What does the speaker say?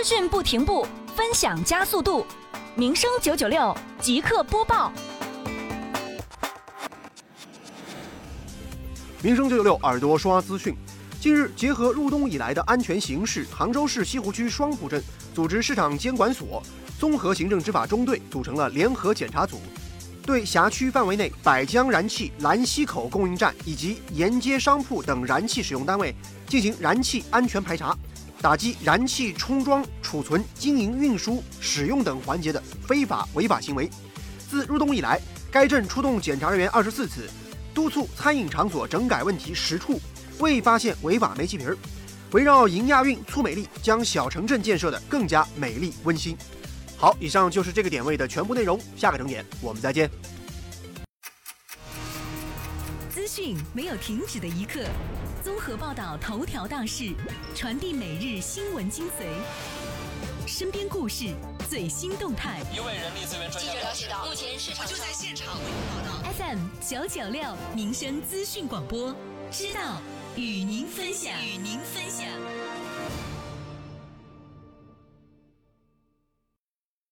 资讯不停步，分享加速度。民生九九六即刻播报。民生九九六耳朵刷资讯。近日，结合入冬以来的安全形势，杭州市西湖区双浦镇组织市场监管所综合行政执法中队组成了联合检查组，对辖区范围内百江燃气兰溪口供应站以及沿街商铺等燃气使用单位进行燃气安全排查，打击燃气充装、储存、经营、运输、使用等环节的非法违法行为。自入冬以来，该镇出动检查人员二十四次，督促餐饮场所整改问题十处。未发现违法煤气瓶儿，围绕迎亚运促美丽，将小城镇建设的更加美丽温馨。好，以上就是这个点位的全部内容，下个整点我们再见。资讯没有停止的一刻，综合报道头条大事，传递每日新闻精髓，身边故事最新动态。一位人力资源专家了解到，目前市场就在现场为您报道。FM 九九六民生资讯广播，知道。与您分享，与您分享。